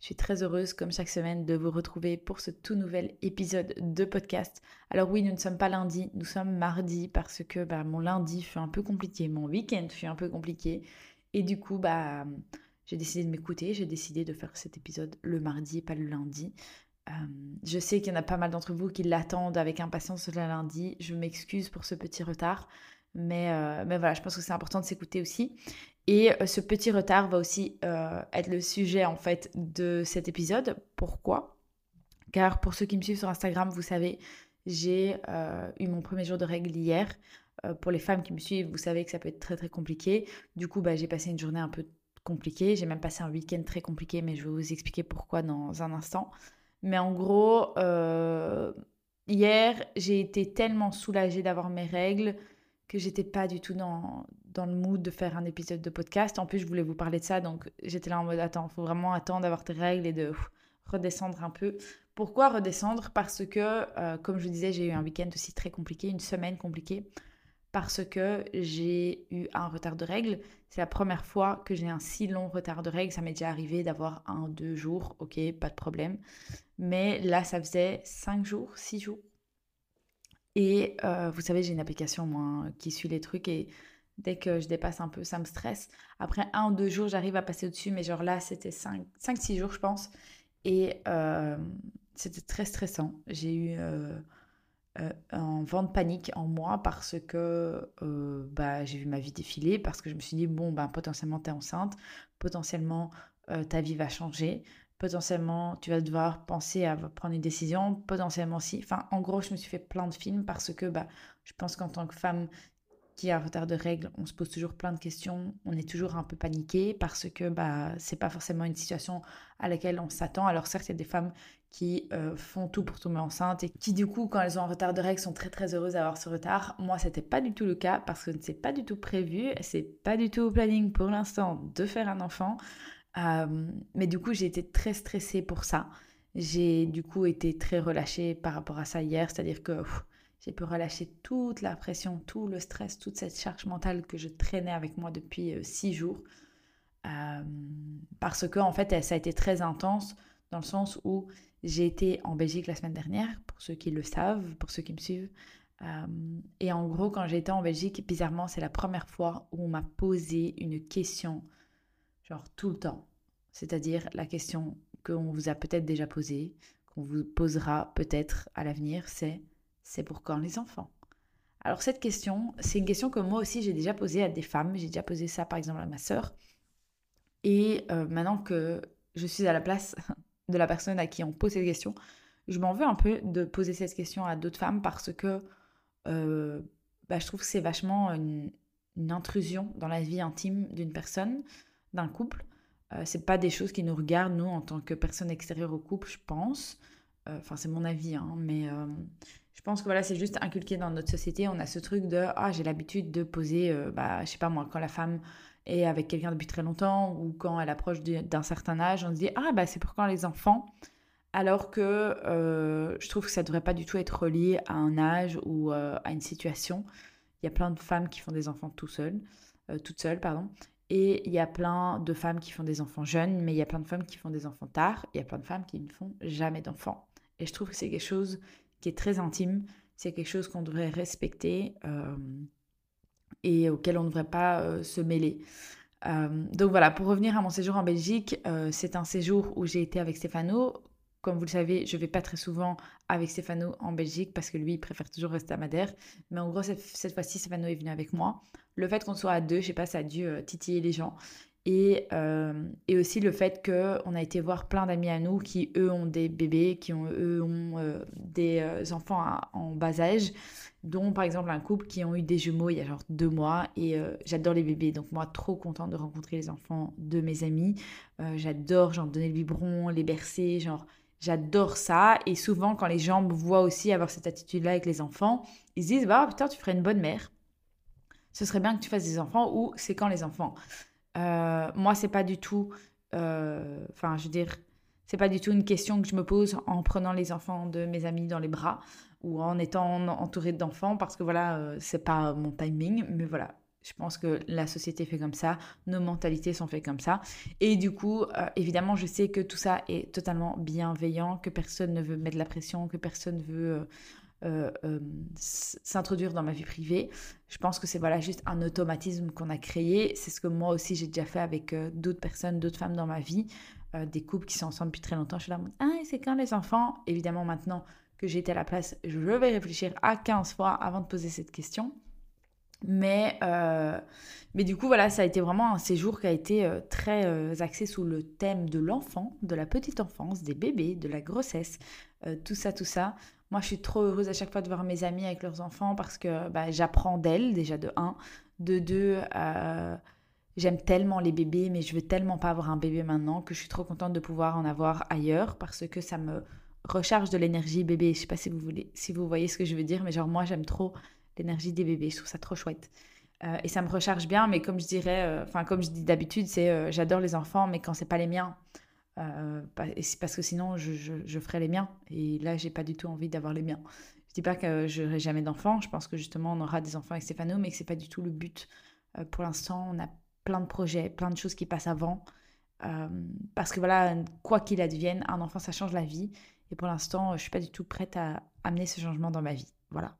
Je suis très heureuse, comme chaque semaine, de vous retrouver pour ce tout nouvel épisode de podcast. Alors oui, nous ne sommes pas lundi, nous sommes mardi parce que bah, mon lundi fut un peu compliqué, mon week-end fut un peu compliqué. Et du coup, bah, j'ai décidé de m'écouter, j'ai décidé de faire cet épisode le mardi et pas le lundi. Euh, je sais qu'il y en a pas mal d'entre vous qui l'attendent avec impatience le lundi. Je m'excuse pour ce petit retard. Mais, euh, mais voilà, je pense que c'est important de s'écouter aussi. Et euh, ce petit retard va aussi être le sujet en fait de cet épisode. Pourquoi? Car pour ceux qui me suivent sur Instagram, vous savez, j'ai eu mon premier jour de règles hier. pour les femmes qui me suivent, vous savez que ça peut être très très compliqué. Du coup, bah, j'ai passé une journée un peu compliquée. J'ai même passé un week-end très compliqué, mais je vais vous expliquer pourquoi dans un instant. Mais en gros, euh, hier, j'ai été tellement soulagée d'avoir mes règles que j'étais pas du tout dans, dans le mood de faire un épisode de podcast. En plus, je voulais vous parler de ça, donc j'étais là en mode attends, faut vraiment attendre d'avoir tes règles et de redescendre un peu. Pourquoi redescendre? Parce que, euh, comme je vous disais, j'ai eu un week-end aussi très compliqué, une semaine compliquée parce que j'ai eu un retard de règles. C'est la première fois que j'ai un si long retard de règles. Ça m'est déjà arrivé d'avoir un, deux jours, ok, pas de problème. Mais là, ça faisait cinq jours, six jours. Et euh, vous savez, j'ai une application, moi, qui suit les trucs et dès que je dépasse un peu, ça me stresse. Après un ou deux jours, j'arrive à passer au-dessus, mais genre là, c'était cinq, cinq, six jours, je pense. Et euh, c'était très stressant. J'ai eu... Euh, un vent de panique en moi parce que bah, j'ai vu ma vie défiler, parce que je me suis dit, bon, bah, potentiellement tu es enceinte, potentiellement ta vie va changer, potentiellement tu vas devoir penser à prendre une décision, potentiellement si. Enfin, en gros, je me suis fait plein de films parce que bah, je pense qu'en tant que femme qui a un retard de règles, on se pose toujours plein de questions, on est toujours un peu paniqué parce que bah c'est pas forcément une situation à laquelle on s'attend. Alors certes, il y a des femmes qui euh, font tout pour tomber enceinte et qui du coup quand elles ont un retard de règles sont très très heureuses d'avoir ce retard. Moi, c'était pas du tout le cas parce que c'est pas du tout prévu, c'est pas du tout au planning pour l'instant de faire un enfant. Euh, mais du coup, j'ai été très stressée pour ça. J'ai du coup été très relâchée par rapport à ça hier, c'est-à-dire que j'ai pu relâcher toute la pression, tout le stress, toute cette charge mentale que je traînais avec moi depuis euh, six jours. Euh, parce que, en fait, ça a été très intense dans le sens où j'ai été en Belgique la semaine dernière, pour ceux qui le savent, pour ceux qui me suivent. Et en gros, quand j'étais en Belgique, bizarrement, c'est la première fois où on m'a posé une question, genre tout le temps. C'est-à-dire la question qu'on vous a peut-être déjà posée, qu'on vous posera peut-être à l'avenir, c'est c'est pour quand les enfants? Alors cette question, c'est une question que moi aussi j'ai déjà posée à des femmes. J'ai déjà posé ça par exemple à ma sœur. Et euh, maintenant que je suis à la place de la personne à qui on pose cette question, je m'en veux un peu de poser cette question à d'autres femmes parce que euh, bah, je trouve que c'est vachement une, intrusion dans la vie intime d'une personne, d'un couple. Euh, c'est pas des choses qui nous regardent, nous, en tant que personne extérieure au couple, je pense. Enfin, c'est mon avis, hein, mais je pense que voilà, c'est juste inculqué dans notre société. On a ce truc de ah, j'ai l'habitude de poser, euh, bah, je sais pas moi, quand la femme est avec quelqu'un depuis très longtemps ou quand elle approche d'un certain âge, on se dit ah, bah, c'est pour quand les enfants. Alors que euh, je trouve que ça devrait pas du tout être relié à un âge ou euh, à une situation. Il y a plein de femmes qui font des enfants tout seules, toutes seules, pardon. Et il y a plein de femmes qui font des enfants jeunes, mais il y a plein de femmes qui font des enfants tard. Il y a plein de femmes qui ne font jamais d'enfants. Et je trouve que c'est quelque chose qui est très intime. C'est quelque chose qu'on devrait respecter euh, et auquel on ne devrait pas euh, se mêler. Euh, donc voilà, pour revenir à mon séjour en Belgique, c'est un séjour où j'ai été avec Stéphano. Comme vous le savez, je vais pas très souvent avec Stéphano en Belgique parce que lui, il préfère toujours rester à Madère. Mais en gros, cette, fois-ci, Stéphano est venu avec moi. Le fait qu'on soit à deux, je sais pas, ça a dû titiller les gens. Euh, et, aussi le fait qu'on a été voir plein d'amis à nous qui, eux, ont des bébés, qui, ont, eux, ont euh, des euh, enfants en bas âge, dont par exemple un couple qui ont eu des jumeaux il y a genre deux mois. Et j'adore les bébés, donc moi, trop contente de rencontrer les enfants de mes amis. j'adore, genre, donner le biberon, les bercer, genre, j'adore ça. Et souvent, quand les gens me voient aussi avoir cette attitude-là avec les enfants, ils se disent, bah putain, tu ferais une bonne mère. Ce serait bien que tu fasses des enfants ou c'est quand les enfants? Euh, moi, c'est pas du tout. Euh, je veux dire, c'est pas du tout une question que je me pose en prenant les enfants de mes amis dans les bras ou en étant entourée d'enfants parce que voilà, euh, c'est pas mon timing. Mais voilà, Je pense que la société fait comme ça, nos mentalités sont faites comme ça. Et du coup, euh, évidemment, je sais que tout ça est totalement bienveillant, que personne ne veut mettre la pression, que personne veut euh, euh, s'introduire dans ma vie privée. Je pense que c'est voilà juste un automatisme qu'on a créé. C'est ce que moi aussi j'ai déjà fait avec d'autres personnes, d'autres femmes dans ma vie, des couples qui sont ensemble depuis très longtemps. Je suis là, ah, c'est quand les enfants? Évidemment, maintenant que été à la place, je vais réfléchir à 15 fois avant de poser cette question. Mais, euh, mais du coup, voilà, ça a été vraiment un séjour qui a été euh, très euh, axé sous le thème de l'enfant, de la petite enfance, des bébés, de la grossesse, tout ça, tout ça. Moi, je suis trop heureuse à chaque fois de voir mes amis avec leurs enfants parce que bah, j'apprends d'elles, déjà de un. De deux, j'aime tellement les bébés, mais je veux tellement pas avoir un bébé maintenant que je suis trop contente de pouvoir en avoir ailleurs parce que ça me recharge de l'énergie bébé. Je sais pas si vous, voulez, si vous voyez ce que je veux dire, mais genre, moi, j'aime trop l'énergie des bébés. Je trouve ça trop chouette. Euh, et ça me recharge bien, mais comme je dirais, euh, enfin comme je dis d'habitude, c'est euh, j'adore les enfants, mais quand c'est pas les miens, parce que sinon je, je, ferai les miens. Et là, j'ai pas du tout envie d'avoir les miens. Je dis pas que je n'aurai jamais d'enfants. Je pense que justement on aura des enfants avec Stéphano, mais que c'est pas du tout le but. pour l'instant, on a plein de projets, plein de choses qui passent avant. parce que voilà, quoi qu'il advienne, un enfant ça change la vie. Et pour l'instant, je suis pas du tout prête à amener ce changement dans ma vie. Voilà.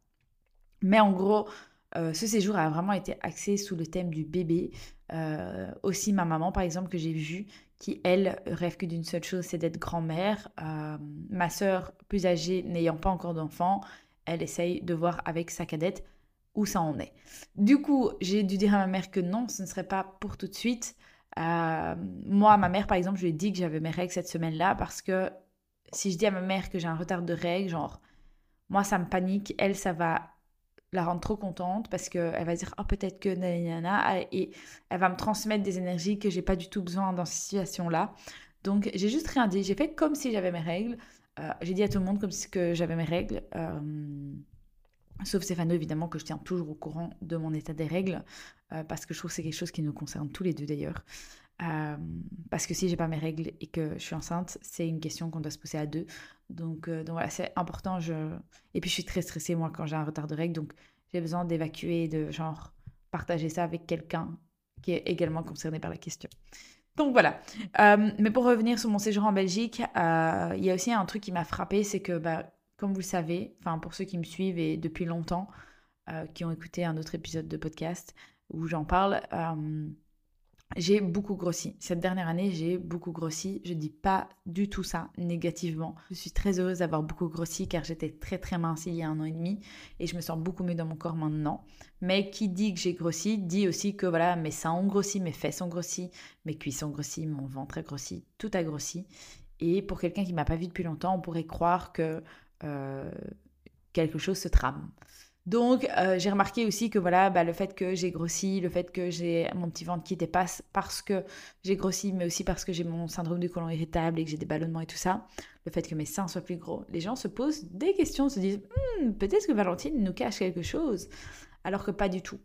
Mais en gros, euh, ce séjour a vraiment été axé sous le thème du bébé. Euh, aussi ma maman, par exemple, que j'ai vue, qui, elle, rêve que d'une seule chose, c'est d'être grand-mère. Euh, ma sœur, plus âgée, n'ayant pas encore d'enfant, elle essaye de voir avec sa cadette où ça en est. Du coup, j'ai dû dire à ma mère que non, ce ne serait pas pour tout de suite. moi, ma mère, par exemple, je lui ai dit que j'avais mes règles cette semaine-là parce que si je dis à ma mère que j'ai un retard de règles, genre, moi, ça me panique, elle, ça va la rendre trop contente parce qu'elle va dire ah peut-être que nanana et elle va me transmettre des énergies que j'ai pas du tout besoin dans ces situations là donc j'ai juste rien dit. J'ai fait comme si j'avais mes règles. Euh, j'ai dit à tout le monde comme si j'avais mes règles euh, sauf Stéphano évidemment que je tiens toujours au courant de mon état des règles euh, parce que je trouve c'est quelque chose qui nous concerne tous les deux d'ailleurs. Parce que si j'ai pas mes règles et que je suis enceinte, c'est une question qu'on doit se poser à deux. Donc, donc voilà, c'est important. Et puis je suis très stressée moi quand j'ai un retard de règles, donc j'ai besoin d'évacuer, de genre partager ça avec quelqu'un qui est également concerné par la question. Donc voilà. mais pour revenir sur mon séjour en Belgique, il y a aussi un truc qui m'a frappé, c'est que bah, comme vous le savez, enfin pour ceux qui me suivent et depuis longtemps, qui ont écouté un autre épisode de podcast où j'en parle j'ai beaucoup grossi. Cette dernière année, j'ai beaucoup grossi. Je dis pas du tout ça négativement. Je suis très heureuse d'avoir beaucoup grossi car j'étais très très mince il y a un an et demi et je me sens beaucoup mieux dans mon corps maintenant. Mais qui dit que j'ai grossi dit aussi que voilà, mes seins ont grossi, mes fesses ont grossi, mes cuisses ont grossi, mon ventre a grossi, tout a grossi. Et pour quelqu'un qui m'a pas vu depuis longtemps, on pourrait croire que euh, quelque chose se trame. Donc, euh, j'ai remarqué aussi que voilà, bah, le fait que j'ai grossi, le fait que j'ai mon petit ventre qui dépasse parce que j'ai grossi, mais aussi parce que j'ai mon syndrome du côlon irritable et que j'ai des ballonnements et tout ça, le fait que mes seins soient plus gros, les gens se posent des questions, se disent hmm, peut-être que Valentine nous cache quelque chose, alors que pas du tout.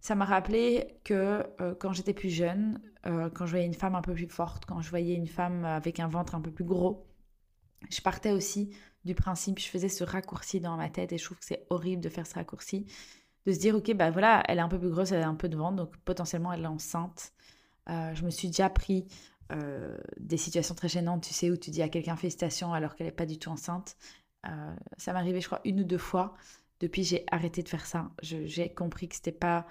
Ça m'a rappelé que euh, quand j'étais plus jeune, euh, quand je voyais une femme un peu plus forte, quand je voyais une femme avec un ventre un peu plus gros, je partais aussi du principe, je faisais ce raccourci dans ma tête et je trouve que c'est horrible de faire ce raccourci, de se dire ok bah voilà, elle est un peu plus grosse, elle a un peu de ventre, donc potentiellement elle est enceinte. Euh, je me suis déjà pris euh, des situations très gênantes, tu sais, où tu dis à quelqu'un félicitations alors qu'elle n'est pas du tout enceinte. Euh, ça m'est arrivé, je crois, une ou deux fois. Depuis, j'ai arrêté de faire ça. J'ai compris que c'était pas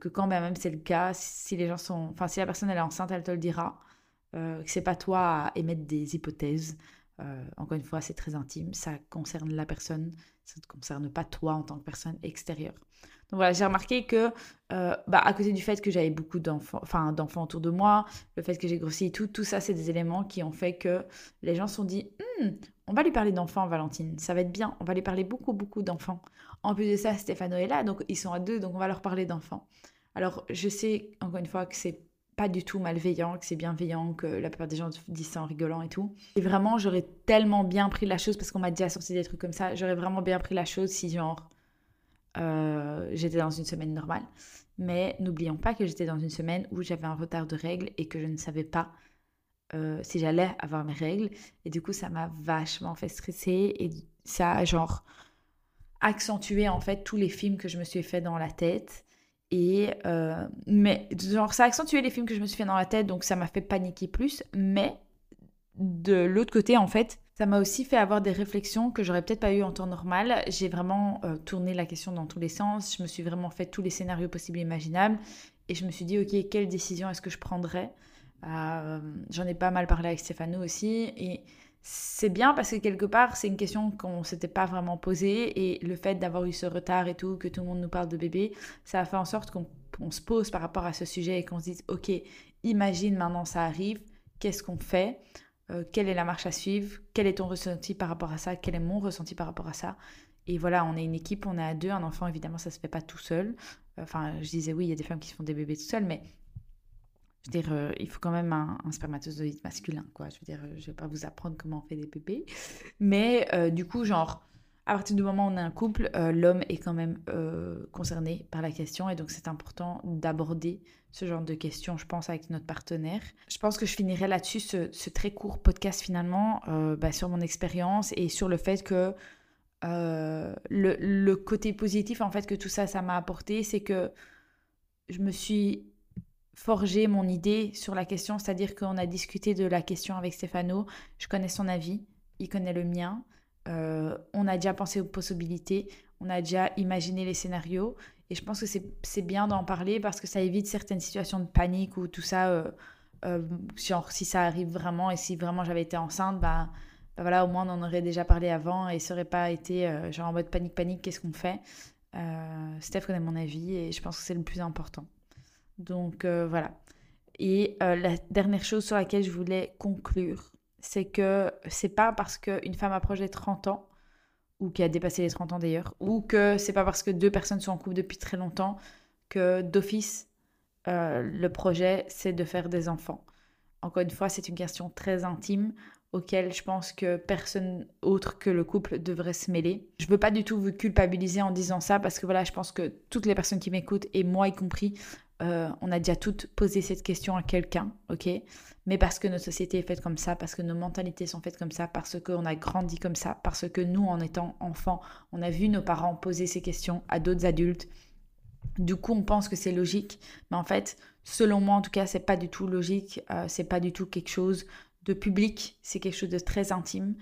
que quand même c'est le cas, si les gens sont, enfin si la personne elle est enceinte, elle te le dira. que c'est pas toi à émettre des hypothèses. Euh, encore une fois, c'est très intime, ça concerne la personne, ça ne concerne pas toi en tant que personne extérieure. Donc voilà, j'ai remarqué que, euh, bah, à côté du fait que j'avais beaucoup d'enfants, enfin d'enfants autour de moi, le fait que j'ai grossi et tout, tout ça, c'est des éléments qui ont fait que les gens se sont dit, hmm, on va lui parler d'enfants, Valentine, ça va être bien, on va lui parler beaucoup, beaucoup d'enfants. En plus de ça, Stéphano est là, donc ils sont à deux, donc on va leur parler d'enfants. Alors, je sais, encore une fois, que c'est pas du tout malveillant, que c'est bienveillant, que la plupart des gens disent ça en rigolant et tout. Et vraiment, j'aurais tellement bien pris la chose, parce qu'on m'a déjà sorti des trucs comme ça, j'aurais vraiment bien pris la chose si, genre, euh, j'étais dans une semaine normale. Mais n'oublions pas que j'étais dans une semaine où j'avais un retard de règles et que je ne savais pas euh, si j'allais avoir mes règles. Et du coup, ça m'a vachement fait stresser et ça a, genre, accentué, en fait, tous les films que je me suis fait dans la tête Et mais genre ça a accentué les films que je me suis fait dans la tête, donc ça m'a fait paniquer plus. Mais de l'autre côté, en fait, ça m'a aussi fait avoir des réflexions que j'aurais peut-être pas eu en temps normal. J'ai vraiment euh, tourné la question dans tous les sens. Je me suis vraiment fait tous les scénarios possibles et imaginables. Et je me suis dit, ok, quelle décision est-ce que je prendrais? Euh, J'en ai pas mal parlé avec Stéphano aussi. Et c'est bien parce que quelque part, c'est une question qu'on s'était pas vraiment posée. Et le fait d'avoir eu ce retard et tout, que tout le monde nous parle de bébé, ça a fait en sorte qu'on se pose par rapport à ce sujet et qu'on se dise, ok, imagine maintenant ça arrive, qu'est-ce qu'on fait? Euh, quelle est la marche à suivre, quel est ton ressenti par rapport à ça, quel est mon ressenti par rapport à ça? Et voilà, on est une équipe, on est à deux, un enfant évidemment ça se fait pas tout seul. Enfin, je disais oui, il y a des femmes qui se font des bébés tout seules, mais je veux dire, euh, il faut quand même un, spermatozoïde masculin, quoi. Je veux dire, je vais pas vous apprendre comment on fait des bébés. Mais euh, du coup, genre, à partir du moment où on est un couple, euh, l'homme est quand même euh, concerné par la question et donc c'est important d'aborder ce genre de questions, je pense, avec notre partenaire. Je pense que je finirai là-dessus ce, très court podcast finalement euh, bah, sur mon expérience et sur le fait que le, le, côté positif en fait que tout ça, ça m'a apporté, c'est que je me suis forgé mon idée sur la question, c'est-à-dire qu'on a discuté de la question avec Stéphano, je connais son avis, il connaît le mien. Euh, on a déjà pensé aux possibilités, on a déjà imaginé les scénarios. Et je pense que c'est bien d'en parler parce que ça évite certaines situations de panique ou tout ça. Euh, euh, si ça arrive vraiment et si vraiment j'avais été enceinte, bah, bah, voilà, au moins on en aurait déjà parlé avant et ça aurait pas été genre en mode panique, panique, qu'est-ce qu'on fait? Steph connaît mon avis et je pense que c'est le plus important. Donc voilà. Et la dernière chose sur laquelle je voulais conclure, c'est que c'est pas parce qu'une femme approche les 30 ans, ou qui a dépassé les 30 ans d'ailleurs, ou que c'est pas parce que deux personnes sont en couple depuis très longtemps que d'office, euh, le projet, c'est de faire des enfants. Encore une fois, c'est une question très intime auquel je pense que personne autre que le couple devrait se mêler. Je veux pas du tout vous culpabiliser en disant ça parce que voilà, je pense que toutes les personnes qui m'écoutent et moi y compris, euh, on a déjà toutes posé cette question à quelqu'un, ok? Mais parce que notre société est faite comme ça, parce que nos mentalités sont faites comme ça, parce qu'on a grandi comme ça, parce que nous, en étant enfants, on a vu nos parents poser ces questions à d'autres adultes. Du coup, on pense que c'est logique, mais en fait, selon moi, en tout cas, c'est pas du tout logique. Euh, c'est pas du tout quelque chose de public. C'est quelque chose de très intime.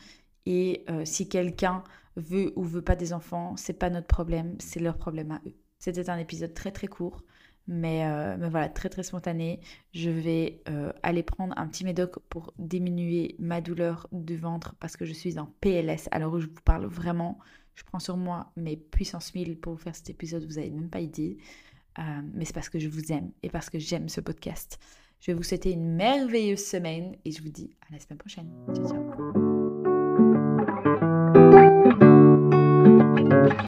Et euh, si quelqu'un veut ou veut pas des enfants, c'est pas notre problème, c'est leur problème à eux. C'était un épisode très très court. Euh, mais, voilà, très très spontané. Je vais euh, aller prendre un petit médoc pour diminuer ma douleur du ventre parce que je suis en PLS. Alors je vous parle vraiment, je prends sur moi mes puissances 1000 pour vous faire cet épisode, vous n'avez même pas idée. Euh, mais c'est parce que je vous aime et parce que j'aime ce podcast. Je vais vous souhaiter une merveilleuse semaine et je vous dis à la semaine prochaine. Ciao ciao.